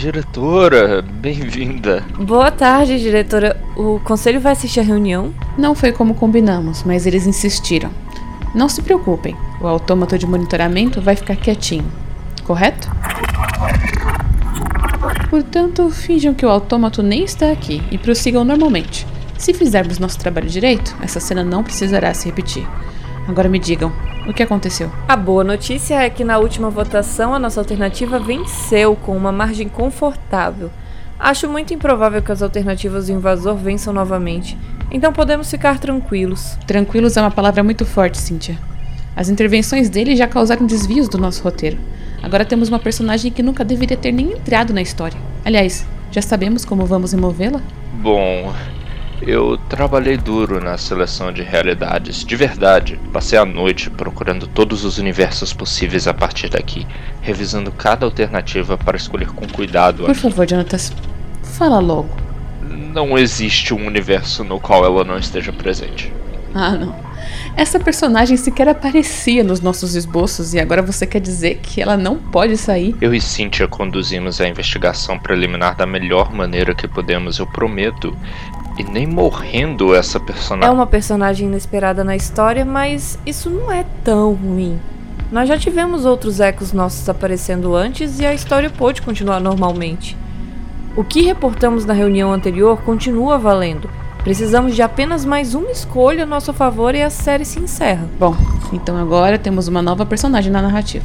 Diretora, bem-vinda. Boa tarde, diretora. O conselho vai assistir a reunião? Não foi como combinamos, mas eles insistiram. Não se preocupem, o autômato de monitoramento vai ficar quietinho, correto? Portanto, finjam que o autômato nem está aqui e prossigam normalmente. Se fizermos nosso trabalho direito, essa cena não precisará se repetir. Agora me digam, o que aconteceu? A boa notícia é que na última votação a nossa alternativa venceu com uma margem confortável. Acho muito improvável que as alternativas do invasor vençam novamente, então podemos ficar tranquilos. Tranquilos é uma palavra muito forte, Cynthia. As intervenções dele já causaram desvios do nosso roteiro. Agora temos uma personagem que nunca deveria ter nem entrado na história. Aliás, já sabemos como vamos removê-la? Bom, eu trabalhei duro na seleção de realidades, de verdade. Passei a noite procurando todos os universos possíveis a partir daqui, revisando cada alternativa para escolher com cuidado. Por favor, Jonatas, fala logo. Não existe um universo no qual ela não esteja presente. Ah, não. Essa personagem sequer aparecia nos nossos esboços e agora você quer dizer que ela não pode sair? Eu e Cynthia conduzimos a investigação preliminar da melhor maneira que podemos, eu prometo. E nem morrendo essa personagem. É uma personagem inesperada na história, mas isso não é tão ruim. Nós já tivemos outros ecos nossos aparecendo antes e a história pôde continuar normalmente. O que reportamos na reunião anterior continua valendo. Precisamos de apenas mais uma escolha a nosso favor e a série se encerra. Bom, então agora temos uma nova personagem na narrativa.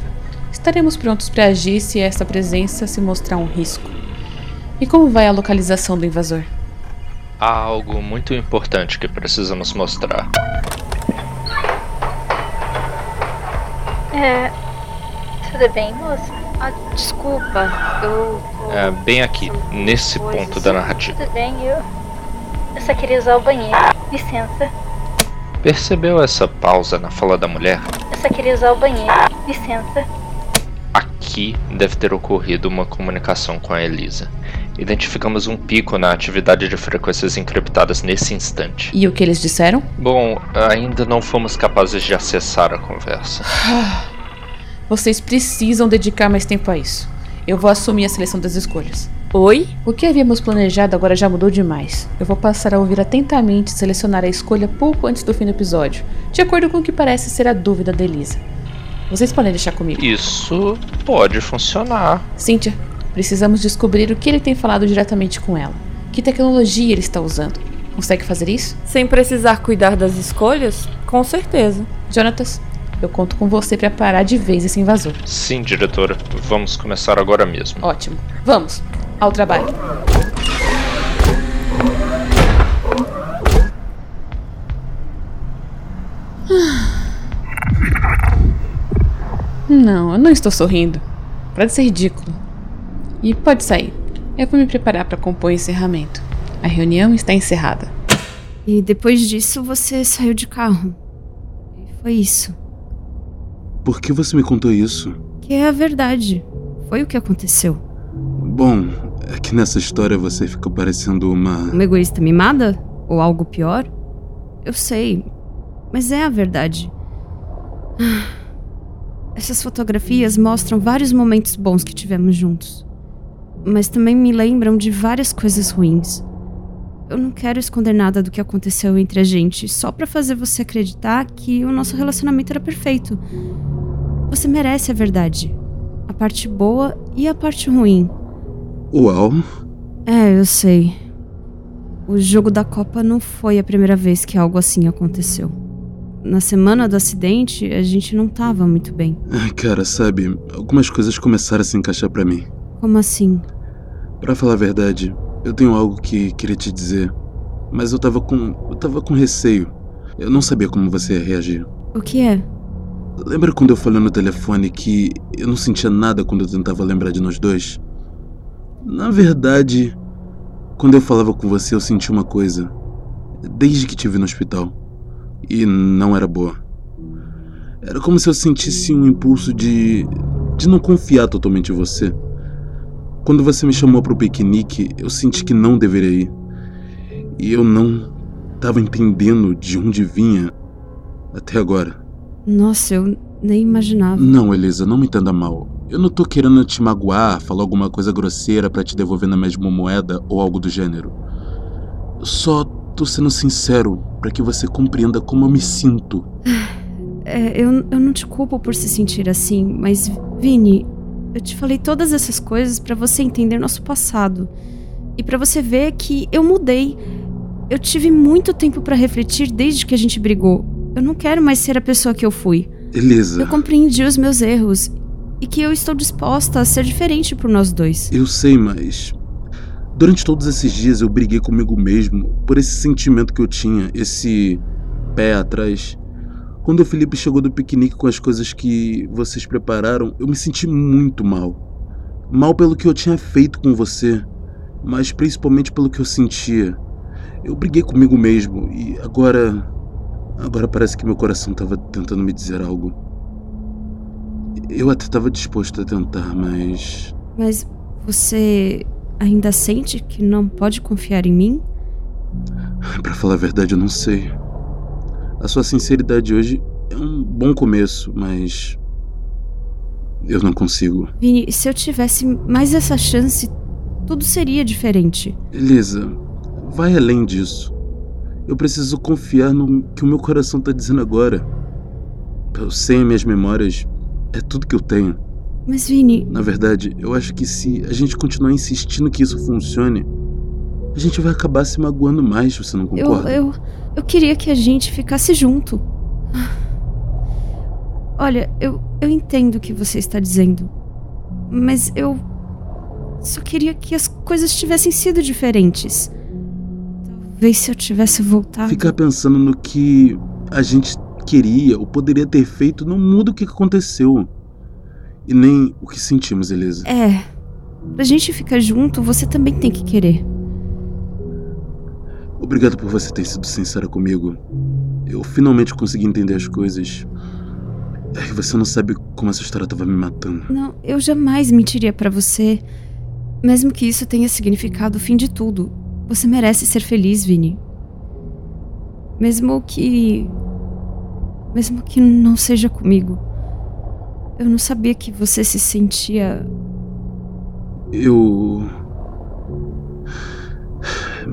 Estaremos prontos para agir se essa presença se mostrar um risco. E como vai a localização do invasor? Há algo muito importante que precisamos mostrar. É. Tudo bem, moça? Ah, desculpa, eu. É bem aqui, nesse coisas. ponto da narrativa. Tudo bem, eu. Eu só queria usar o banheiro. Licença. Percebeu essa pausa na fala da mulher? Eu só queria usar o banheiro. Licença. Aqui deve ter ocorrido uma comunicação com a Elisa. Identificamos um pico na atividade de frequências encriptadas nesse instante. E o que eles disseram? Bom, ainda não fomos capazes de acessar a conversa. Vocês precisam dedicar mais tempo a isso. Eu vou assumir a seleção das escolhas. Oi? O que havíamos planejado agora já mudou demais. Eu vou passar a ouvir atentamente e selecionar a escolha pouco antes do fim do episódio, de acordo com o que parece ser a dúvida da Elisa. Vocês podem deixar comigo. Isso pode funcionar. Cynthia, precisamos descobrir o que ele tem falado diretamente com ela. Que tecnologia ele está usando. Consegue fazer isso? Sem precisar cuidar das escolhas? Com certeza. Jonatas, eu conto com você para parar de vez esse invasor. Sim, diretora. Vamos começar agora mesmo. Ótimo. Vamos, ao trabalho. Não, eu não estou sorrindo. Para de ser ridículo. E pode sair. Eu vou me preparar para compor o encerramento. A reunião está encerrada. E depois disso você saiu de carro. E foi isso. Por que você me contou isso? Que é a verdade. Foi o que aconteceu. Bom, é que nessa história você fica parecendo uma. Uma egoísta mimada? Ou algo pior? Eu sei. Mas é a verdade. Ah, Essas fotografias mostram vários momentos bons que tivemos juntos. Mas também me lembram de várias coisas ruins. Eu não quero esconder nada do que aconteceu entre a gente, só pra fazer você acreditar que o nosso relacionamento era perfeito. Você merece a verdade. A parte boa e a parte ruim. Uau! É, eu sei. O jogo da Copa não foi a primeira vez que algo assim aconteceu. Na semana do acidente, a gente não tava muito bem. Ai, Cara, sabe, algumas coisas começaram a se encaixar pra mim. Como assim? Pra falar a verdade, eu tenho algo que queria te dizer, mas eu tava com. eu tava com receio. Eu não sabia como você ia reagir. O que é? Lembra quando eu falei no telefone que eu não sentia nada quando eu tentava lembrar de nós dois? Na verdade, quando eu falava com você, eu senti uma coisa. Desde que te vi no hospital. E não era boa. Era como se eu sentisse um impulso de. de não confiar totalmente em você. Quando você me chamou para o piquenique, eu senti que não deveria ir. E eu não estava entendendo de onde vinha até agora. Nossa, eu nem imaginava. Não, Elisa, não me entenda mal. Eu não tô querendo te magoar, falar alguma coisa grosseira para te devolver na mesma moeda ou algo do gênero. Eu só tô sendo sincero para que você compreenda como eu me sinto. É, eu, eu não te culpo por se sentir assim, mas, Vini, eu te falei todas essas coisas para você entender nosso passado. E para você ver que eu mudei. Eu tive muito tempo para refletir desde que a gente brigou. Eu não quero mais ser a pessoa que eu fui. Elisa. Eu compreendi os meus erros e que eu estou disposta a ser diferente por nós dois. Eu sei, mas. Durante todos esses dias eu briguei comigo mesmo por esse sentimento que eu tinha, esse pé atrás. Quando o Felipe chegou do piquenique com as coisas que vocês prepararam, eu me senti muito mal. Mal pelo que eu tinha feito com você, mas principalmente pelo que eu sentia. Eu briguei comigo mesmo e agora. Agora parece que meu coração estava tentando me dizer algo. Eu até estava disposto a tentar, mas. Mas você ainda sente que não pode confiar em mim? Para falar a verdade, eu não sei. A sua sinceridade hoje é um bom começo, mas. Eu não consigo. Vini, se eu tivesse mais essa chance, tudo seria diferente. Elisa, vai além disso. Eu preciso confiar no que o meu coração tá dizendo agora. Eu sei minhas memórias, é tudo que eu tenho. Mas, Vini. Na verdade, eu acho que se a gente continuar insistindo que isso funcione, a gente vai acabar se magoando mais, você não concorda? Eu, eu, eu queria que a gente ficasse junto. Olha, eu, eu entendo o que você está dizendo. Mas eu. Só queria que as coisas tivessem sido diferentes. Talvez se eu tivesse voltado. Ficar pensando no que a gente queria ou poderia ter feito não muda o que aconteceu. E nem o que sentimos, Elisa. É. Pra gente ficar junto, você também tem que querer. Obrigado por você ter sido sincera comigo. Eu finalmente consegui entender as coisas. É, você não sabe como essa história estava me matando. Não, eu jamais mentiria para você. Mesmo que isso tenha significado o fim de tudo. Você merece ser feliz, Vini. Mesmo que. Mesmo que não seja comigo. Eu não sabia que você se sentia. Eu.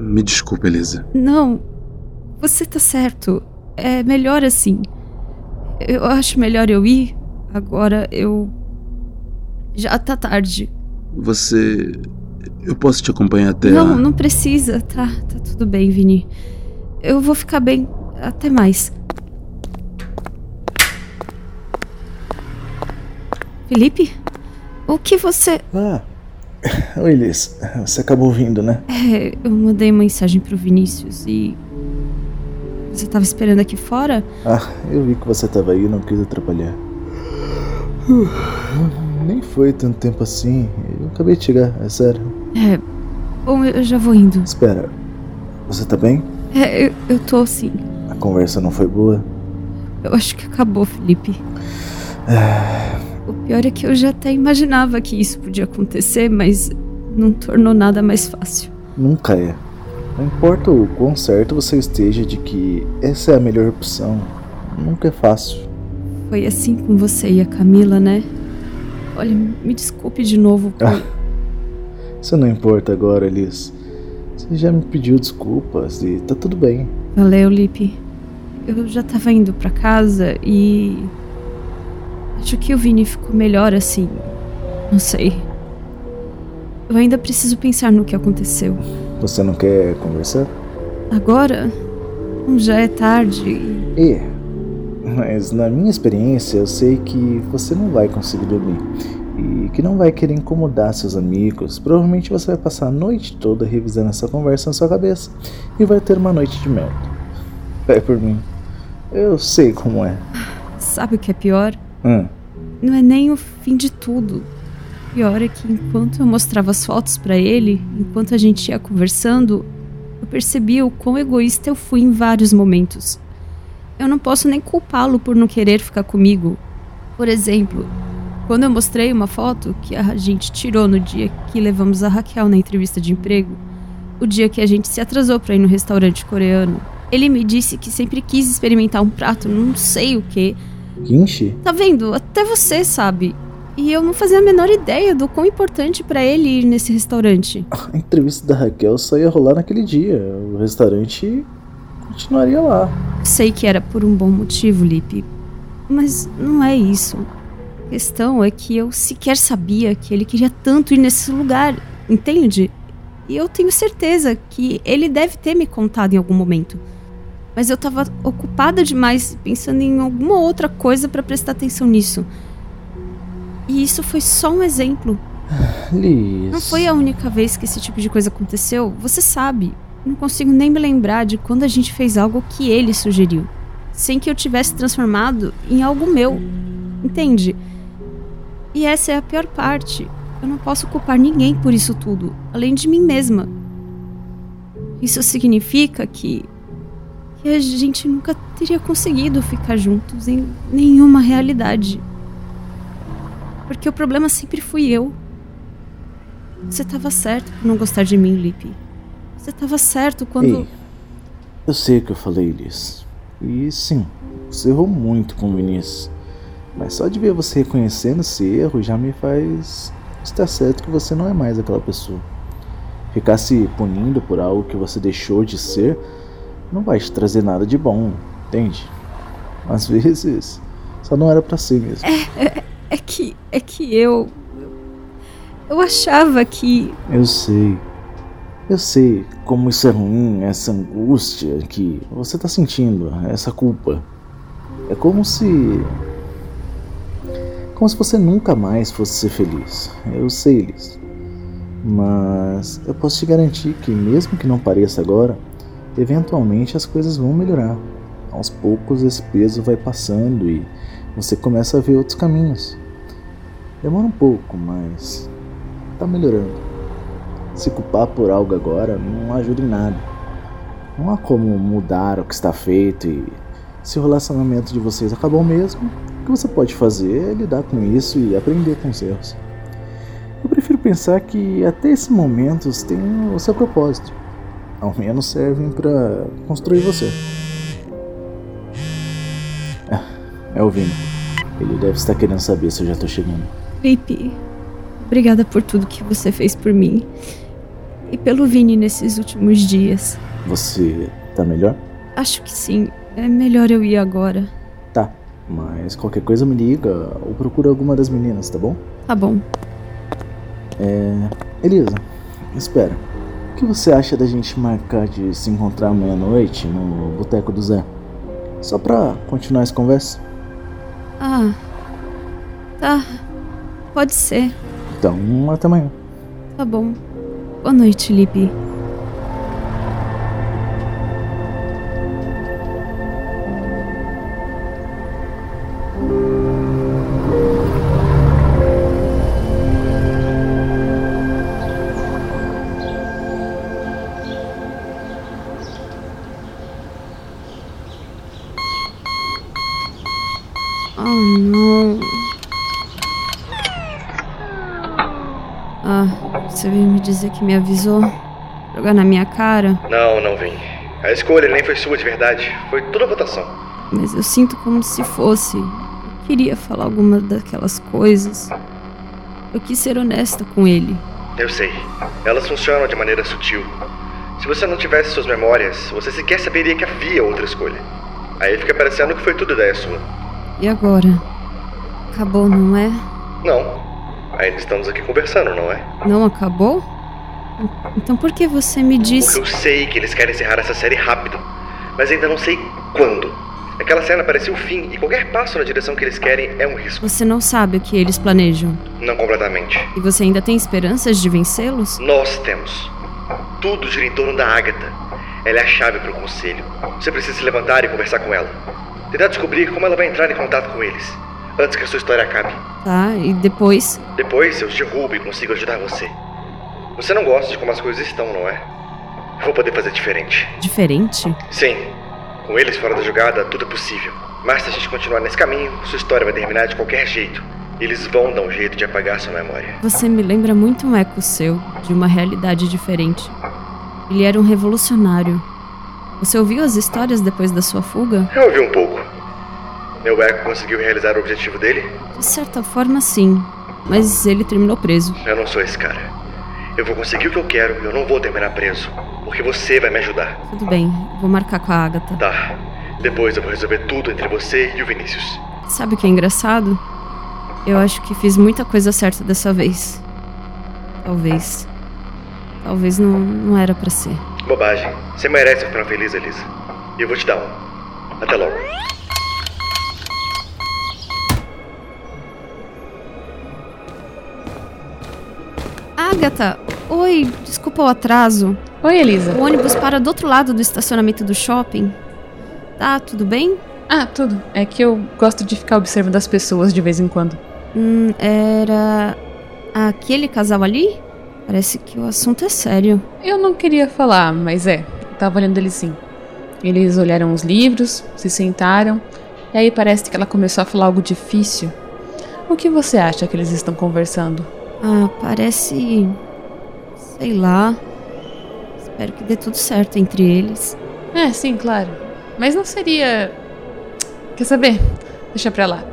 Me desculpe, Elisa. Não. Você tá certo. É melhor assim. Eu acho melhor eu ir. Agora eu. Já tá tarde. Você. Eu posso te acompanhar até. Não, a... não precisa. Tá, tá tudo bem, Vini. Eu vou ficar bem. Até mais. Felipe? O que você. Ah. Oi, Liz. Você acabou vindo, né? É, eu mandei mensagem pro Vinícius e. Você tava esperando aqui fora? Ah, eu vi que você tava aí e não quis atrapalhar. Uh, nem foi tanto tempo assim. Eu acabei de chegar, é sério. É. Bom, eu já vou indo. Espera. Você tá bem? É, eu, eu tô sim. A conversa não foi boa? Eu acho que acabou, Felipe. É... O pior é que eu já até imaginava que isso podia acontecer, mas não tornou nada mais fácil. Nunca é. Não importa o quão certo você esteja de que essa é a melhor opção, nunca é fácil. Foi assim com você e a Camila, né? Olha, me desculpe de novo por... Ah, isso não importa agora, Liz. Você já me pediu desculpas e tá tudo bem. Valeu, Lipe. Eu já tava indo para casa e Acho que o Vini ficou melhor assim. Não sei. Eu ainda preciso pensar no que aconteceu. Você não quer conversar? Agora? Já é tarde. É. Mas na minha experiência, eu sei que você não vai conseguir dormir. E que não vai querer incomodar seus amigos. Provavelmente você vai passar a noite toda revisando essa conversa na sua cabeça. E vai ter uma noite de merda. Vai por mim. Eu sei como é. Sabe o que é pior? Hum. Não é nem o fim de tudo. Pior é que enquanto eu mostrava as fotos para ele, enquanto a gente ia conversando, eu percebia o quão egoísta eu fui em vários momentos. Eu não posso nem culpá-lo por não querer ficar comigo. Por exemplo, quando eu mostrei uma foto que a gente tirou no dia que levamos a Raquel na entrevista de emprego, o dia que a gente se atrasou para ir no restaurante coreano, ele me disse que sempre quis experimentar um prato, não sei o que, Kimchi? Tá vendo? Até você sabe. E eu não fazia a menor ideia do quão importante para ele ir nesse restaurante. A entrevista da Raquel só ia rolar naquele dia. O restaurante continuaria lá. Sei que era por um bom motivo, Lipe. Mas não é isso. A questão é que eu sequer sabia que ele queria tanto ir nesse lugar, entende? E eu tenho certeza que ele deve ter me contado em algum momento. Mas eu tava ocupada demais pensando em alguma outra coisa para prestar atenção nisso. E isso foi só um exemplo. Liz. Não foi a única vez que esse tipo de coisa aconteceu, você sabe. Não consigo nem me lembrar de quando a gente fez algo que ele sugeriu, sem que eu tivesse transformado em algo meu. Entende? E essa é a pior parte. Eu não posso culpar ninguém por isso tudo, além de mim mesma. Isso significa que que a gente nunca teria conseguido ficar juntos em nenhuma realidade. Porque o problema sempre fui eu. Você estava certo por não gostar de mim, Lipe. Você estava certo quando. Ei, eu sei que eu falei, Liz. E sim, você errou muito com o Vinícius. Mas só de ver você reconhecendo esse erro já me faz estar certo que você não é mais aquela pessoa. Ficar se punindo por algo que você deixou de ser não vai te trazer nada de bom, entende? Às vezes, só não era para ser mesmo. É, é, é que. É que eu. Eu achava que. Eu sei. Eu sei como isso é ruim, essa angústia que você tá sentindo, essa culpa. É como se. Como se você nunca mais fosse ser feliz. Eu sei, Liz. Mas eu posso te garantir que, mesmo que não pareça agora, eventualmente as coisas vão melhorar. Aos poucos esse peso vai passando e você começa a ver outros caminhos. Demora um pouco, mas tá melhorando. Se culpar por algo agora não ajuda em nada. Não há como mudar o que está feito e se o relacionamento de vocês acabou mesmo, o que você pode fazer é lidar com isso e aprender com os erros. Eu prefiro pensar que até esse momento tem o seu propósito ao menos servem para construir você. É, é o Vini. Ele deve estar querendo saber se eu já tô chegando. Felipe, obrigada por tudo que você fez por mim. E pelo Vini nesses últimos dias. Você tá melhor? Acho que sim. É melhor eu ir agora. Tá, mas qualquer coisa me liga ou procura alguma das meninas, tá bom? Tá bom. É. Elisa, espera. O que você acha da gente marcar de se encontrar amanhã à noite no Boteco do Zé? Só pra continuar essa conversa? Ah. Tá. Pode ser. Então, até amanhã. Tá bom. Boa noite, Lipe. Dizer que me avisou? Jogar na minha cara? Não, não vim. A escolha nem foi sua de verdade. Foi toda votação. Mas eu sinto como se fosse. Eu queria falar alguma daquelas coisas. Eu quis ser honesta com ele. Eu sei. Elas funcionam de maneira sutil. Se você não tivesse suas memórias, você sequer saberia que havia outra escolha. Aí fica parecendo que foi tudo ideia sua. E agora? Acabou, não é? Não. Ainda estamos aqui conversando, não é? Não acabou? Então por que você me Porque disse. eu sei que eles querem encerrar essa série rápido, mas ainda não sei quando. Aquela cena parecia o fim e qualquer passo na direção que eles querem é um risco. Você não sabe o que eles planejam. Não completamente. E você ainda tem esperanças de vencê-los? Nós temos. Tudo gira em torno da Agatha. Ela é a chave para o conselho. Você precisa se levantar e conversar com ela. Tentar descobrir como ela vai entrar em contato com eles. Antes que a sua história acabe. Tá, e depois. Depois eu te derrubo e consigo ajudar você. Você não gosta de como as coisas estão, não é? Eu vou poder fazer diferente. Diferente? Sim. Com eles fora da jogada, tudo é possível. Mas se a gente continuar nesse caminho, sua história vai terminar de qualquer jeito. Eles vão dar um jeito de apagar sua memória. Você me lembra muito um eco seu, de uma realidade diferente. Ele era um revolucionário. Você ouviu as histórias depois da sua fuga? Eu ouvi um pouco. Meu eco conseguiu realizar o objetivo dele? De certa forma, sim. mas ele terminou preso. Eu não sou esse cara. Eu vou conseguir o que eu quero e eu não vou terminar preso. Porque você vai me ajudar. Tudo bem, vou marcar com a Agatha. Tá. Depois eu vou resolver tudo entre você e o Vinícius. Sabe o que é engraçado? Eu acho que fiz muita coisa certa dessa vez. Talvez. Talvez não, não era pra ser. Bobagem. Você merece um final feliz, Elisa. E eu vou te dar um. Até logo. Agatha! Oi, desculpa o atraso. Oi, Elisa. O ônibus para do outro lado do estacionamento do shopping. Tá, tudo bem? Ah, tudo. É que eu gosto de ficar observando as pessoas de vez em quando. Hum, era. aquele casal ali? Parece que o assunto é sério. Eu não queria falar, mas é. Eu tava olhando eles sim. Eles olharam os livros, se sentaram, e aí parece que ela começou a falar algo difícil. O que você acha que eles estão conversando? Ah, parece. sei lá. Espero que dê tudo certo entre eles. É, sim, claro. Mas não seria. Quer saber? Deixa pra lá.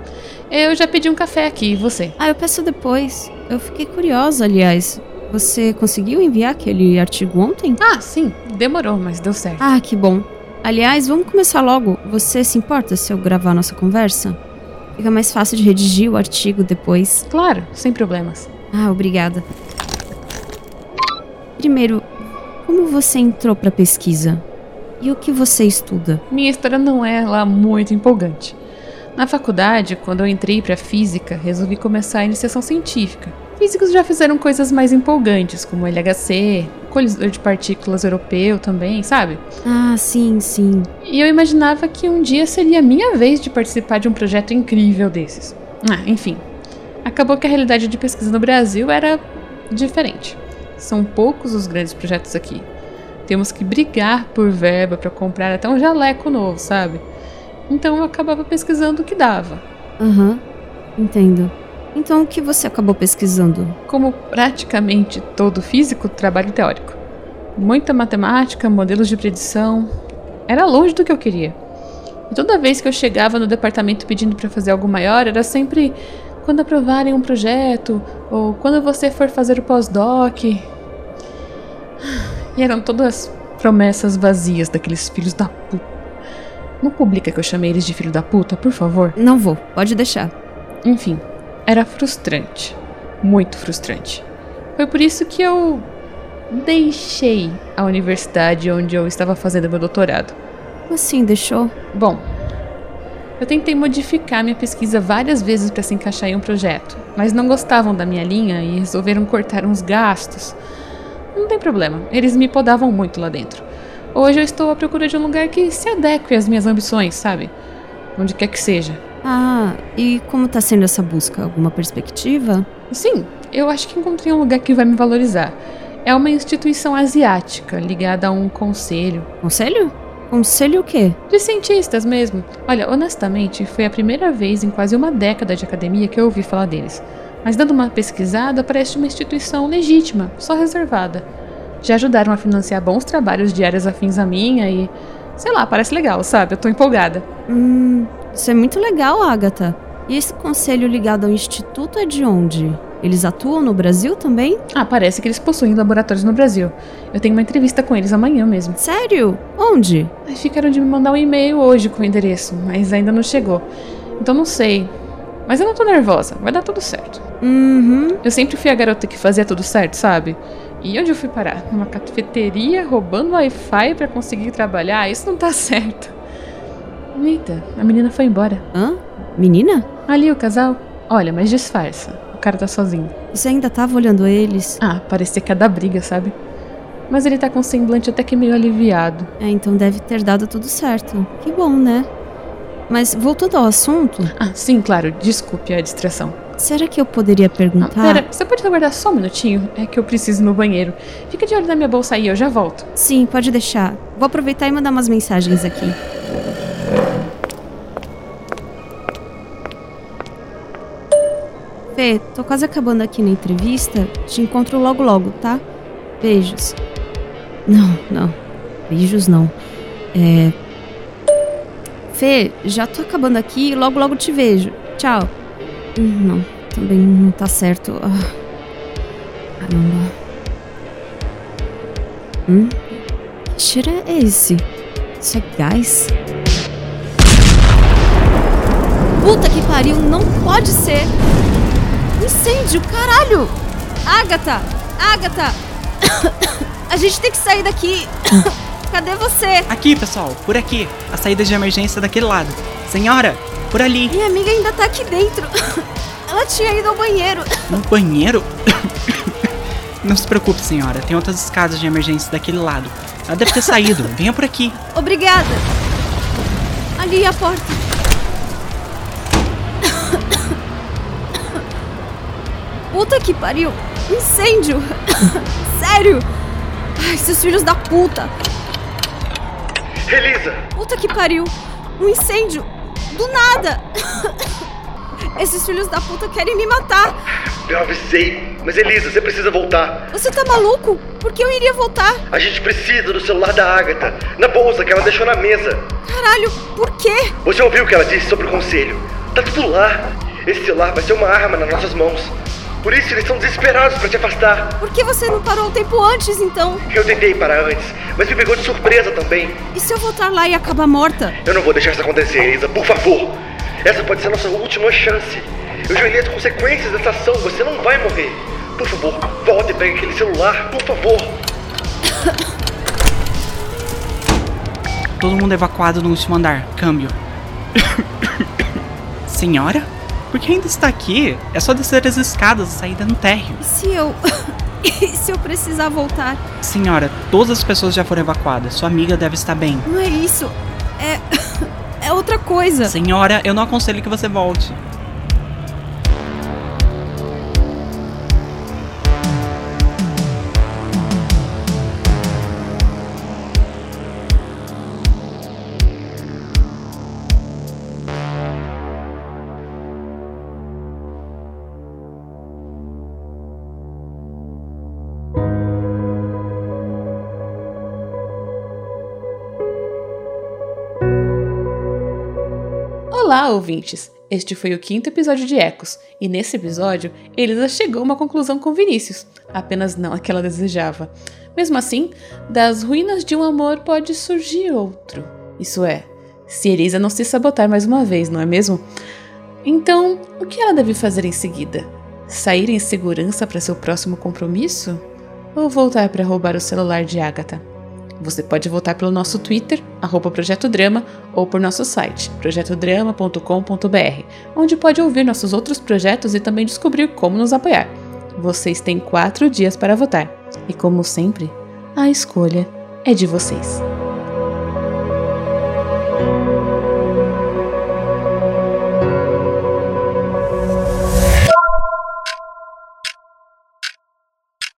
Eu já pedi um café aqui, e você? Ah, eu peço depois. Eu fiquei curiosa, aliás. Você conseguiu enviar aquele artigo ontem? Ah, sim. Demorou, mas deu certo. Ah, que bom. Aliás, vamos começar logo. Você se importa se eu gravar nossa conversa? Fica mais fácil de redigir o artigo depois. Claro, sem problemas. Ah, obrigada. Primeiro, como você entrou pra pesquisa? E o que você estuda? Minha história não é lá muito empolgante. Na faculdade, quando eu entrei para física, resolvi começar a iniciação científica. Físicos já fizeram coisas mais empolgantes, como LHC, colisor de partículas europeu também, sabe? Ah, sim, sim. E eu imaginava que um dia seria a minha vez de participar de um projeto incrível desses. Ah, enfim. Acabou que a realidade de pesquisa no Brasil era diferente. São poucos os grandes projetos aqui. Temos que brigar por verba para comprar até um jaleco novo, sabe? Então eu acabava pesquisando o que dava. Aham, entendo. Então o que você acabou pesquisando? Como praticamente todo físico, trabalho teórico. Muita matemática, modelos de predição. Era longe do que eu queria. E toda vez que eu chegava no departamento pedindo para fazer algo maior, era sempre quando aprovarem um projeto ou quando você for fazer o pós-doc. E eram todas promessas vazias daqueles filhos da puta. Não publica que eu chamei eles de filho da puta, por favor. Não vou, pode deixar. Enfim, era frustrante. Muito frustrante. Foi por isso que eu deixei a universidade onde eu estava fazendo meu doutorado. Assim, deixou? Bom, eu tentei modificar minha pesquisa várias vezes para se encaixar em um projeto, mas não gostavam da minha linha e resolveram cortar uns gastos. Não tem problema, eles me podavam muito lá dentro. Hoje eu estou à procura de um lugar que se adeque às minhas ambições, sabe? Onde quer que seja. Ah, e como tá sendo essa busca? Alguma perspectiva? Sim, eu acho que encontrei um lugar que vai me valorizar. É uma instituição asiática ligada a um conselho. Conselho? Conselho o quê? De cientistas mesmo. Olha, honestamente, foi a primeira vez em quase uma década de academia que eu ouvi falar deles. Mas dando uma pesquisada, parece uma instituição legítima, só reservada. Já ajudaram a financiar bons trabalhos de áreas afins à minha e. Sei lá, parece legal, sabe? Eu tô empolgada. Hum, isso é muito legal, Agatha. E esse conselho ligado ao instituto é de onde? Eles atuam no Brasil também? Ah, parece que eles possuem laboratórios no Brasil. Eu tenho uma entrevista com eles amanhã mesmo. Sério? Onde? Ficaram de me mandar um e-mail hoje com o endereço, mas ainda não chegou. Então não sei. Mas eu não tô nervosa, vai dar tudo certo. Uhum. Eu sempre fui a garota que fazia tudo certo, sabe? E onde eu fui parar? Numa cafeteria roubando Wi-Fi pra conseguir trabalhar? Isso não tá certo. Eita, a menina foi embora. Hã? Menina? Ali o casal. Olha, mas disfarça. O cara tá sozinho. Você ainda tava olhando eles? Ah, parecia que ia dar briga, sabe? Mas ele tá com um semblante até que meio aliviado. É, então deve ter dado tudo certo. Que bom, né? Mas voltando ao assunto, Ah, sim, claro. Desculpe a distração. será que eu poderia Ah, perguntar? pera, você pode aguardar só um minutinho? É que eu preciso ir no banheiro. Fica de olho na minha bolsa aí, eu já volto. Sim, pode deixar. Vou aproveitar e mandar umas mensagens aqui. Fê, tô quase acabando aqui na entrevista. Te encontro logo logo, tá? Beijos. Não, não. Beijos não. É. Fê, já tô acabando aqui logo logo te vejo. Tchau. Hum, Não, também não tá certo. Ah, caramba. Hum? Que cheiro é esse? Isso é gás? Puta que pariu, não pode ser! Incêndio, caralho! Agatha! Agatha! A gente tem que sair daqui! Cadê você? Aqui, pessoal, por aqui. A saída de emergência daquele lado. Senhora, por ali. Minha amiga ainda tá aqui dentro. Ela tinha ido ao banheiro. No banheiro? Não se preocupe, senhora. Tem outras escadas de emergência daquele lado. Ela deve ter saído. Venha por aqui. Obrigada. Ali é a porta. Puta que pariu. Incêndio. Sério. Ai, seus filhos da puta. Elisa! Puta que pariu. Um incêndio. Do nada. Esses filhos da puta querem me matar. Eu avisei. Mas Elisa, você precisa voltar. Você tá maluco? Por que eu iria voltar? A gente precisa do celular da Agatha. Na bolsa que ela deixou na mesa. Caralho, por quê? Você ouviu o que ela disse sobre o conselho? Tá tudo lá. Esse celular vai ser uma arma nas nossas mãos. Por isso eles estão desesperados para te afastar. Por que você não parou um tempo antes, então? Eu tentei parar antes, mas me pegou de surpresa também. E se eu voltar lá e acabar morta? Eu não vou deixar isso acontecer, Elisa, por favor. Essa pode ser a nossa última chance. Eu já olhei as consequências dessa ação, você não vai morrer. Por favor, volte e pegue aquele celular, por favor. Todo mundo evacuado no último andar. Câmbio. Senhora? Por que ainda está aqui? É só descer as escadas e saída no térreo. E se eu. e se eu precisar voltar? Senhora, todas as pessoas já foram evacuadas. Sua amiga deve estar bem. Não é isso. É. É outra coisa. Senhora, eu não aconselho que você volte. Ouvintes! Este foi o quinto episódio de Ecos, e nesse episódio, Elisa chegou a uma conclusão com Vinícius, apenas não a que ela desejava. Mesmo assim, das ruínas de um amor pode surgir outro. Isso é, se Elisa não se sabotar mais uma vez, não é mesmo? Então, o que ela deve fazer em seguida? Sair em segurança para seu próximo compromisso? Ou voltar para roubar o celular de Agatha? Você pode votar pelo nosso Twitter, arroba Projeto Drama, ou por nosso site, projetodrama.com.br, onde pode ouvir nossos outros projetos e também descobrir como nos apoiar. Vocês têm quatro dias para votar. E como sempre, a escolha é de vocês.